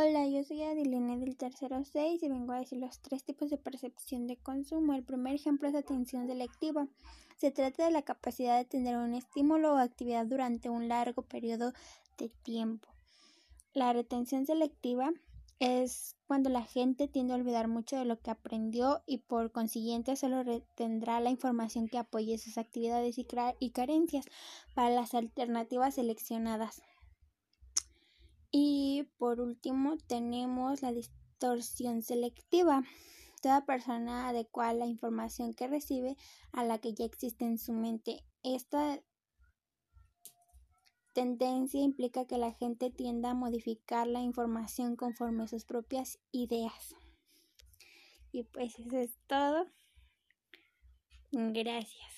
Hola, yo soy Adilene del tercero 6 y vengo a decir los tres tipos de percepción de consumo. El primer ejemplo es atención selectiva. Se trata de la capacidad de tener un estímulo o actividad durante un largo periodo de tiempo. La retención selectiva es cuando la gente tiende a olvidar mucho de lo que aprendió y por consiguiente solo retendrá la información que apoye sus actividades y, y carencias para las alternativas seleccionadas. Por último tenemos la distorsión selectiva. Toda persona adecua la información que recibe a la que ya existe en su mente. Esta tendencia implica que la gente tienda a modificar la información conforme a sus propias ideas. Y pues eso es todo. Gracias.